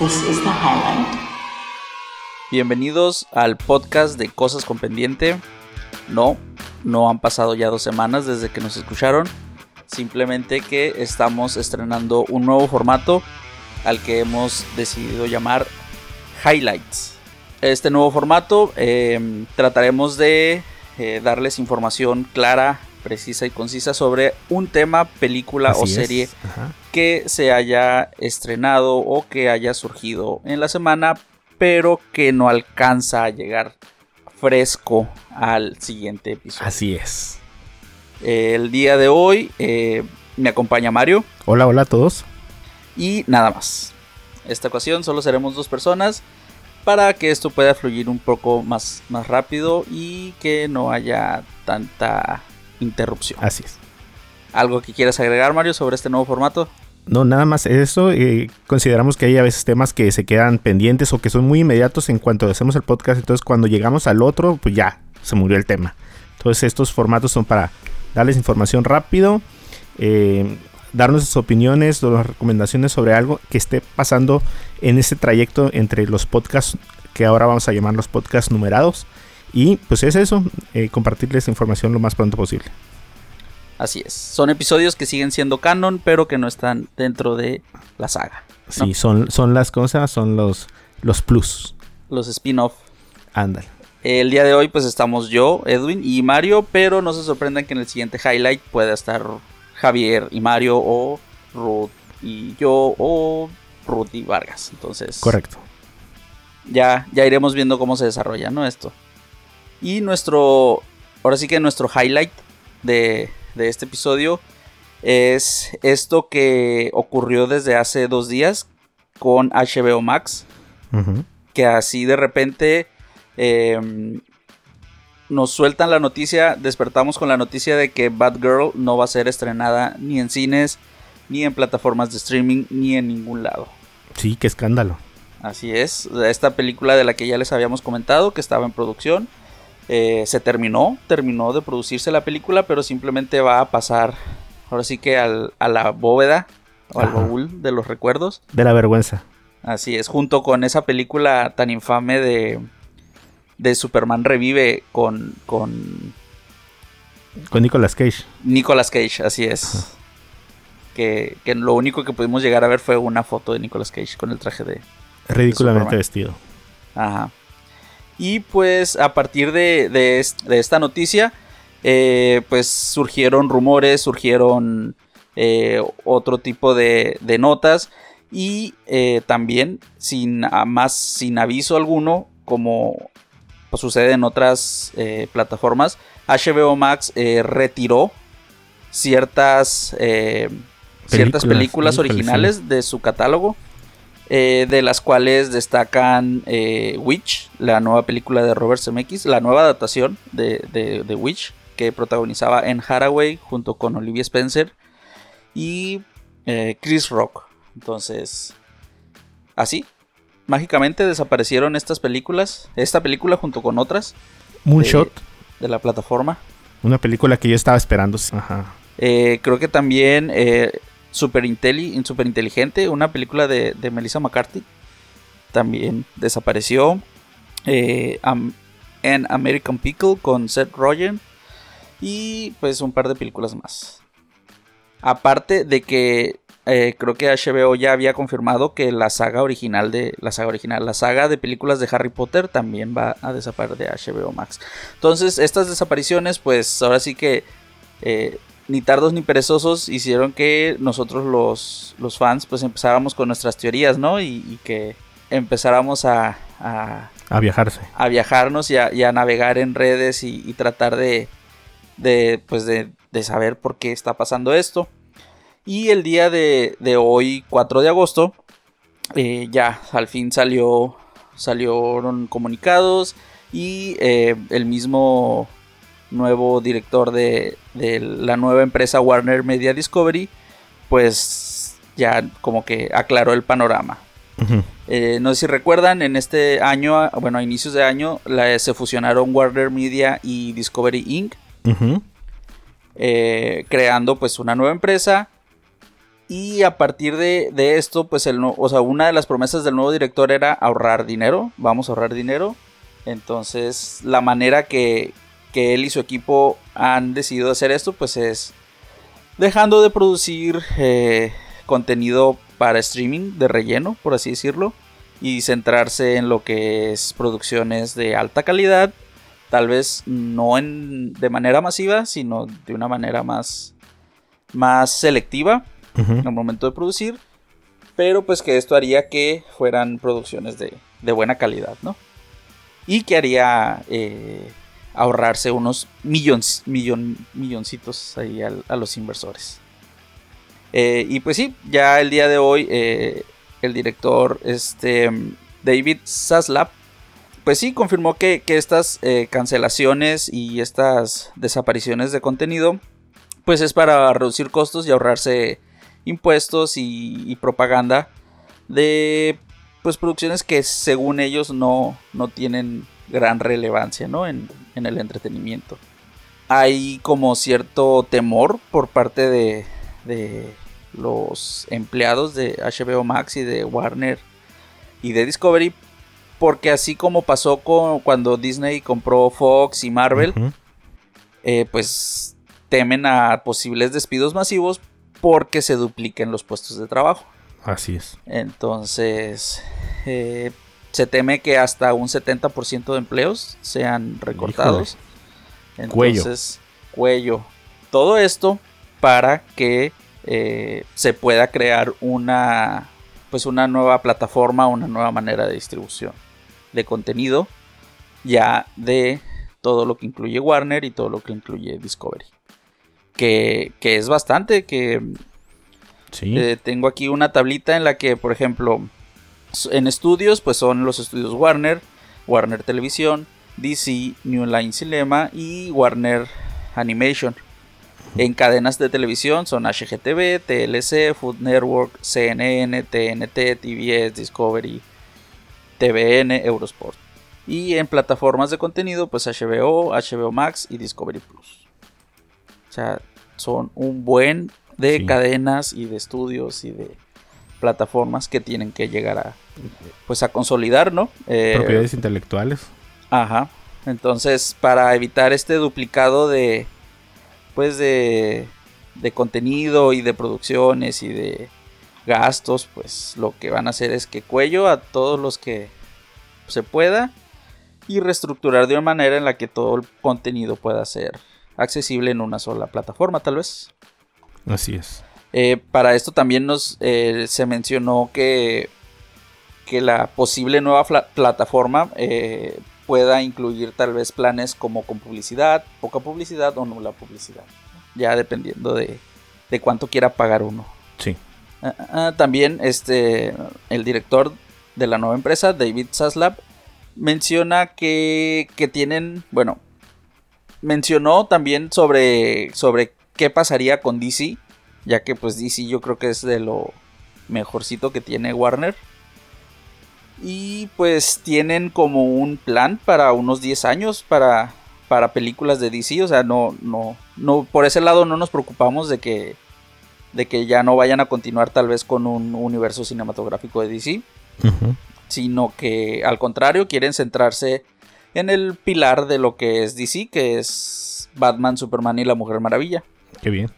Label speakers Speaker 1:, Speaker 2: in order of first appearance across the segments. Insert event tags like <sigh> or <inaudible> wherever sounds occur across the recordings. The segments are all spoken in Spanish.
Speaker 1: This is the highlight.
Speaker 2: Bienvenidos al podcast de Cosas con Pendiente. No, no han pasado ya dos semanas desde que nos escucharon. Simplemente que estamos estrenando un nuevo formato al que hemos decidido llamar Highlights. Este nuevo formato eh, trataremos de eh, darles información clara, precisa y concisa sobre un tema, película o
Speaker 3: Así
Speaker 2: serie que se haya estrenado o que haya surgido en la semana, pero que no alcanza a llegar fresco al siguiente episodio.
Speaker 3: Así es.
Speaker 2: El día de hoy eh, me acompaña Mario
Speaker 3: Hola, hola a todos.
Speaker 2: y nada más. Esta ocasión solo seremos dos personas para que esto pueda fluir un poco más, más rápido y que no haya tanta interrupción.
Speaker 3: Así es.
Speaker 2: ¿Algo que quieras agregar, Mario, sobre este nuevo formato?
Speaker 3: No, nada más eso. eh, consideramos que hay a veces temas que se quedan pendientes o que son muy inmediatos en cuanto hacemos el podcast. Entonces, cuando llegamos al otro, pues ya se murió el tema. Entonces, estos formatos son para darles información rápido, eh, darnos sus opiniones o las recomendaciones sobre algo que esté pasando en ese trayecto entre los podcasts que ahora vamos a llamar los podcasts numerados. Y pues es eso, eh, compartirles información lo más pronto posible.
Speaker 2: Así es. Son episodios que siguen siendo canon, pero que no están dentro de la saga. ¿no?
Speaker 3: Sí, son, son las cosas, son los, los plus.
Speaker 2: Los spin-off.
Speaker 3: Ándale.
Speaker 2: El día de hoy, pues estamos yo, Edwin y Mario, pero no se sorprendan que en el siguiente highlight pueda estar Javier y Mario, o Ruth y yo, o Ruth y Vargas. Entonces,
Speaker 3: Correcto.
Speaker 2: ya, ya iremos viendo cómo se desarrolla, ¿no? Esto. Y nuestro, ahora sí que nuestro highlight de, de este episodio es esto que ocurrió desde hace dos días con HBO Max, que así de repente eh, nos sueltan la noticia, despertamos con la noticia de que Batgirl no va a ser estrenada ni en cines, ni en plataformas de streaming, ni en ningún lado.
Speaker 3: Sí, qué escándalo.
Speaker 2: Así es, esta película de la que ya les habíamos comentado, que estaba en producción, eh, se terminó, terminó de producirse la película, pero simplemente va a pasar, ahora sí que al- a la bóveda o al baúl de los recuerdos.
Speaker 3: De la vergüenza.
Speaker 2: Así es, junto con esa película tan infame de, de Superman Revive con, con
Speaker 3: Con Nicolas Cage.
Speaker 2: Nicolas Cage, así es. Que, que lo único que pudimos llegar a ver fue una foto de Nicolas Cage con el traje de,
Speaker 3: Ridículamente vestido.
Speaker 2: Ajá. Y pues a partir de, de est- de esta noticia, eh, pues surgieron rumores, surgieron eh, otro tipo de, de notas. Y eh, también sin más sin aviso alguno, como pues, sucede en otras plataformas, HBO Max retiró ciertas ciertas
Speaker 3: Películas,
Speaker 2: originales de su catálogo eh, de las cuales destacan eh, Witch, la nueva película de Robert Zemeckis, la nueva adaptación de, de, de Witch, que protagonizaba en Haraway junto con Olivia Spencer y eh, Chris Rock. Entonces, así, mágicamente desaparecieron estas películas, esta película junto con otras
Speaker 3: Moonshot.
Speaker 2: de la plataforma.
Speaker 3: Una película que yo estaba esperando. Ajá.
Speaker 2: Creo que también Super, Intelli- Super Inteligente, una película de, de Melissa McCarthy, también desapareció. Eh, Am- An American Pickle con Seth Rogen y pues un par de películas más. Aparte de que eh, creo que HBO ya había confirmado que la saga original de la saga original, la saga de películas de Harry Potter también va a desaparecer de HBO Max. Entonces estas desapariciones, pues ahora sí que eh, ni tardos ni perezosos hicieron que nosotros los, los fans pues empezáramos con nuestras teorías, ¿no? Y, y que empezáramos a, a,
Speaker 3: A viajarse.
Speaker 2: a viajarnos y a, y a navegar en redes y, y tratar de, de, pues de, de saber por qué está pasando esto. Y el día de, de hoy, 4 de agosto, eh, ya al fin salió, salieron comunicados y eh, el mismo nuevo director de, de la nueva empresa Warner Media Discovery, pues ya como que aclaró el panorama. Eh, no sé si recuerdan, en este año, bueno, a inicios de año, la- se fusionaron Warner Media y Discovery Inc., eh, creando pues una nueva empresa Y a partir de, esto, pues el o sea, una de las promesas del nuevo director era ahorrar dinero. Vamos a ahorrar dinero. Entonces, la manera que, que él y su equipo han decidido hacer esto, pues es dejando de producir eh, contenido para streaming de relleno, por así decirlo, y centrarse en lo que es producciones de alta calidad, tal vez no en, de manera masiva, sino de una manera más, más selectiva en el momento de producir, pero pues que esto haría que fueran producciones de, de buena calidad, ¿no? Y que haría eh, ahorrarse unos millones, millon, milloncitos ahí a, los inversores. Eh, y pues sí, ya el día de hoy eh, el director este, David Zaslav, pues sí, confirmó que, estas eh, cancelaciones y estas desapariciones de contenido, pues es para reducir costos y ahorrarse impuestos y, propaganda de pues producciones que según ellos no, no tienen gran relevancia ¿no? en, el entretenimiento. Hay como cierto temor por parte de, de los empleados de HBO Max y de Warner y de Discovery porque así como pasó con cuando Disney compró Fox y Marvel eh, pues temen a posibles despidos masivos porque se dupliquen los puestos de trabajo
Speaker 3: así es
Speaker 2: entonces eh, se teme que hasta un 70% de empleos sean recortados. Entonces, cuello. Todo esto para que eh, se pueda crear una pues una nueva plataforma, una nueva manera de distribución de contenido ya de todo lo que incluye Warner y todo lo que incluye Discovery. Que, es bastante, que eh, tengo aquí una tablita en la que, por ejemplo, en estudios, pues son los estudios Warner, Warner Televisión, DC, New Line Cinema y Warner Animation. En cadenas de televisión son HGTV, TLC, Food Network, CNN, TNT, TBS, Discovery, TVN, Eurosport. Y en plataformas de contenido, pues HBO, HBO Max y Discovery Plus. O sea, son un buen de cadenas y de estudios y de plataformas que tienen que llegar a pues a consolidar, ¿no?
Speaker 3: Eh, Propiedades intelectuales.
Speaker 2: Ajá. Entonces, para evitar este duplicado de pues de de contenido y de producciones y de gastos, pues lo que van a hacer es que cuello a todos los que se pueda y reestructurar de una manera en la que todo el contenido pueda ser accesible en una sola plataforma, tal vez.
Speaker 3: Así es.
Speaker 2: Eh, para esto también nos eh, se mencionó que, que la posible nueva plataforma eh, pueda incluir tal vez planes como con publicidad, poca publicidad o nula publicidad. Ya dependiendo de, de cuánto quiera pagar uno.
Speaker 3: Sí.
Speaker 2: Ah, ah, también este, el director de la nueva empresa, David Zaslav, menciona que, que tienen, bueno, mencionó también sobre, sobre qué pasaría con DC ya que pues DC yo creo que es de lo mejorcito que tiene Warner. Y pues tienen como un plan para unos 10 años para, para películas de DC. O sea, no, no, no, por ese lado no nos preocupamos de que, de que ya no vayan a continuar tal vez con un universo cinematográfico de DC. Sino que al contrario quieren centrarse en el pilar de lo que es DC, que es Batman, Superman y la Mujer Maravilla.
Speaker 3: Qué bien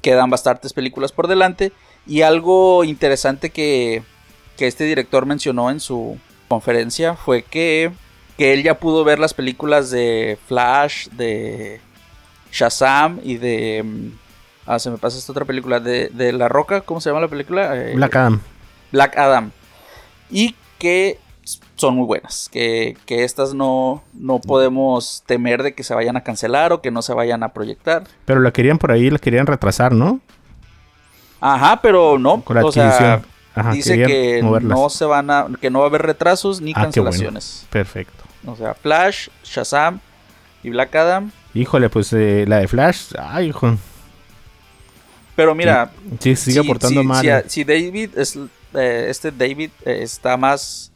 Speaker 2: quedan bastantes películas por delante. Y algo interesante que, este director mencionó en su conferencia fue que, que él ya pudo ver las películas de Flash, de Shazam y de... Mm, ah, se me pasa esta otra película de, de La Roca, ¿cómo se llama la película?
Speaker 3: Eh, Black Adam.
Speaker 2: Black Adam. Y que son muy buenas. Que, que estas no, no podemos temer de que se vayan a cancelar o que no se vayan a proyectar.
Speaker 3: Pero la querían por ahí, la querían retrasar, ¿no?
Speaker 2: Ajá, pero no. o sea, dice que no se van a, que no va a haber retrasos ni ah, cancelaciones.
Speaker 3: Perfecto.
Speaker 2: O sea, Flash, Shazam y Black Adam.
Speaker 3: Híjole, pues eh, la de Flash, ay, hijo.
Speaker 2: Pero mira,
Speaker 3: sí, sigue aportando mal.
Speaker 2: Si, David es, eh, este David eh, está más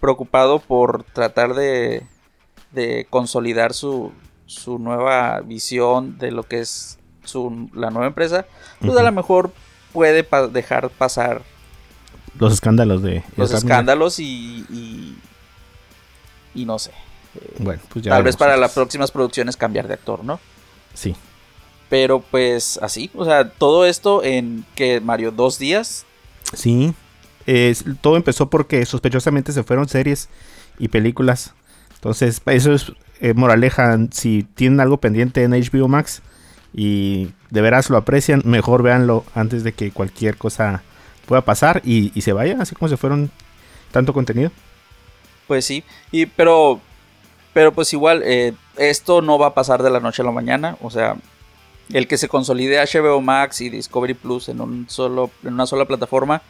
Speaker 2: preocupado por tratar de, de consolidar su, su nueva visión de lo que es su, la nueva empresa, pues a lo mejor puede dejar pasar
Speaker 3: los escándalos de
Speaker 2: los escándalos y, y, no sé.
Speaker 3: Eh, bueno, pues ya
Speaker 2: tal vez para las próximas producciones cambiar de actor, ¿no?
Speaker 3: Sí.
Speaker 2: Pero pues así, o sea, todo esto en que Mario dos días.
Speaker 3: Sí. Todo empezó porque sospechosamente se fueron series y películas. Entonces, eso es eh, moraleja. Si tienen algo pendiente en HBO Max y de veras lo aprecian, mejor véanlo antes de que cualquier cosa pueda pasar y, se vaya, así como se fueron tanto contenido.
Speaker 2: Pues sí, y pero pero pues igual eh, esto no va a pasar de la noche a la mañana, o sea, el que se consolide HBO Max y Discovery Plus en un solo en una sola plataforma,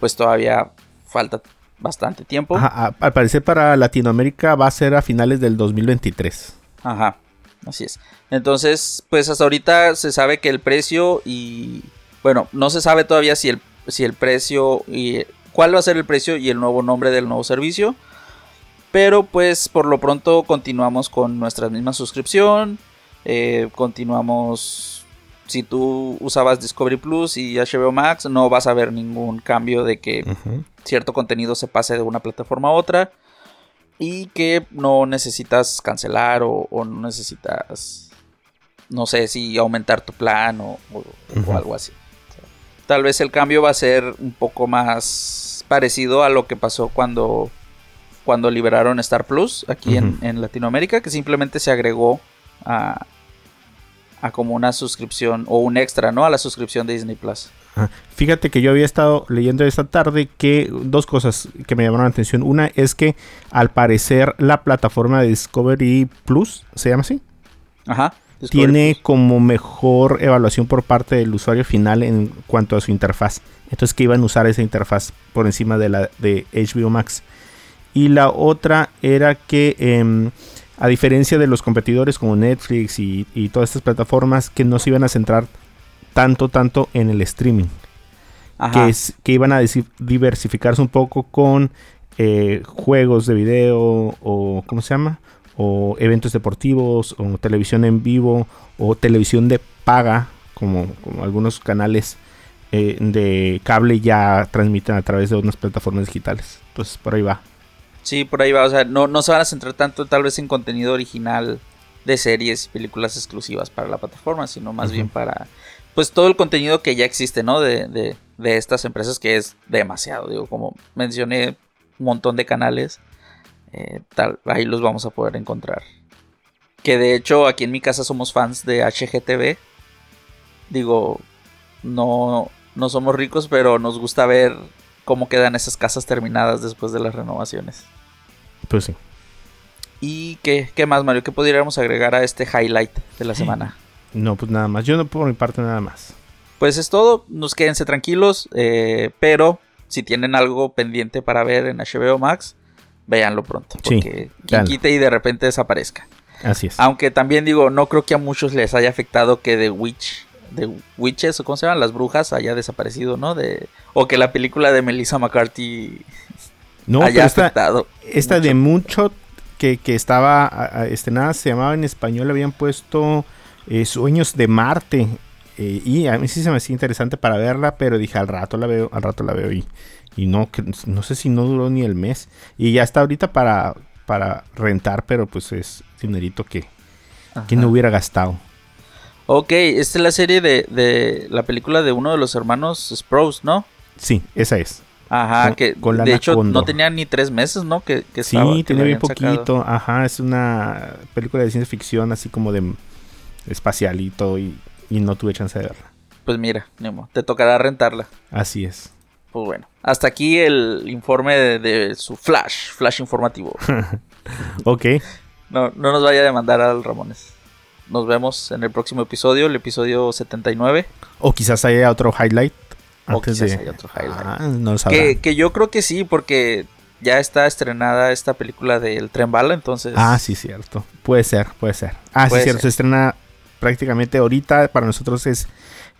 Speaker 2: pues todavía falta bastante tiempo.
Speaker 3: al parecer para Latinoamérica va a ser a finales del 2023.
Speaker 2: Ajá, así es. Entonces, pues hasta ahorita se sabe que el precio y bueno, no se sabe todavía si el si el precio y cuál va a ser el precio y el nuevo nombre del nuevo servicio. Pero pues por lo pronto continuamos con nuestra misma suscripción. Eh, continuamos. Si tú usabas Discovery Plus y HBO Max, no vas a ver ningún cambio de que cierto contenido se pase de una plataforma a otra. Y que no necesitas cancelar o, no necesitas. No sé si aumentar tu plan o algo así. Tal vez el cambio va a ser un poco más parecido a lo que pasó cuando, cuando liberaron Star Plus aquí en, Latinoamérica, que simplemente se agregó a, a, como una suscripción o un extra, ¿no? A la suscripción de Disney Plus.
Speaker 3: Fíjate que yo había estado leyendo esta tarde que dos cosas que me llamaron la atención. Una es que al parecer la plataforma de Discovery Plus, ¿se llama así?
Speaker 2: Ajá
Speaker 3: tiene como mejor evaluación por parte del usuario final en cuanto a su interfaz. Entonces que iban a usar esa interfaz por encima de la de HBO Max. Y la otra era que em, a diferencia de los competidores como Netflix y, todas estas plataformas que no se iban a centrar tanto, tanto en el streaming. Que, es, que iban a diversificarse un poco con eh, juegos de video o ¿cómo se llama? o eventos deportivos o televisión en vivo o televisión de paga como, algunos canales eh, de cable ya transmiten a través de unas plataformas digitales. Entonces por ahí va.
Speaker 2: Sí, por ahí va. O sea, no, no se van a centrar tanto tal vez en contenido original de series y películas exclusivas para la plataforma, sino más bien para pues todo el contenido que ya existe, ¿no? De, de, de estas empresas que es demasiado. Digo, como mencioné, un montón de canales eh, tal, ahí los vamos a poder encontrar. Que de hecho aquí en mi casa somos fans de HGTV. Digo, no, no somos ricos, pero nos gusta ver cómo quedan esas casas terminadas después de las renovaciones.
Speaker 3: Pues sí.
Speaker 2: ¿Y qué, qué más, Mario? ¿Qué podríamos agregar a este highlight de la semana?
Speaker 3: No, pues nada más. Yo no por mi parte nada más.
Speaker 2: Pues es todo. Nos quédense tranquilos. Eh, pero si tienen algo pendiente para ver en HBO Max, véanlo pronto. Porque quien quite y de repente desaparezca.
Speaker 3: Así es.
Speaker 2: Aunque también digo, no creo que a muchos les haya afectado que The Witch, The Witches, o cómo se llaman, las brujas, haya desaparecido, ¿no? De, o que la película de Melissa McCarthy
Speaker 3: no, haya afectado. Esta, de mucho que, que estaba estrenada se llamaba en español, habían puesto eh, Sueños de Marte. Eh, y a mí sí se me hacía interesante para verla, pero dije al rato la veo, al rato la veo y y no, no sé si no duró ni el mes. Y ya está ahorita para, para rentar, pero pues es dinerito que, que no hubiera gastado.
Speaker 2: Ok, esta es la serie de, la película de uno de los hermanos Sprouse, ¿no?
Speaker 3: Sí, esa es.
Speaker 2: Ajá, que de hecho no tenía ni tres meses, ¿no? Que, que
Speaker 3: sí, tenía bien poquito. Ajá, es una película de ciencia ficción así como de espacial y todo y, y no tuve chance de verla.
Speaker 2: Pues mira, Nemo, te tocará rentarla.
Speaker 3: Así es.
Speaker 2: Pues bueno, hasta aquí el informe de, su flash, flash informativo. <laughs>
Speaker 3: ok.
Speaker 2: No, no nos vaya a demandar al Ramones. Nos vemos en el próximo episodio, el episodio 79.
Speaker 3: O quizás haya otro highlight.
Speaker 2: O quizás haya otro highlight. Ah, no que, que yo creo que sí, porque ya está estrenada esta película del Tren Bala, entonces.
Speaker 3: Ah, sí, cierto. Puede ser, puede ser. Ah, sí, cierto. Se estrena prácticamente ahorita. Para nosotros es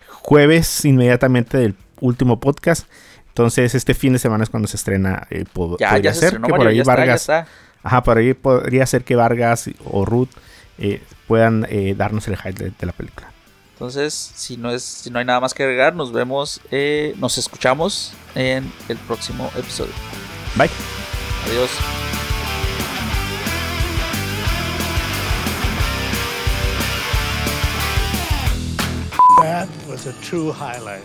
Speaker 3: jueves, inmediatamente del último podcast. Entonces, este fin de semana es cuando se estrena. Eh,
Speaker 2: ya, podría ser que por ahí Vargas.
Speaker 3: Ajá, por ahí podría ser que Vargas o Ruth eh, puedan eh, darnos el highlight de la película.
Speaker 2: Entonces, si no, es, si no hay nada más que agregar, nos vemos, eh, nos escuchamos en el próximo episodio.
Speaker 3: Bye.
Speaker 2: Adiós.
Speaker 1: That was a true highlight.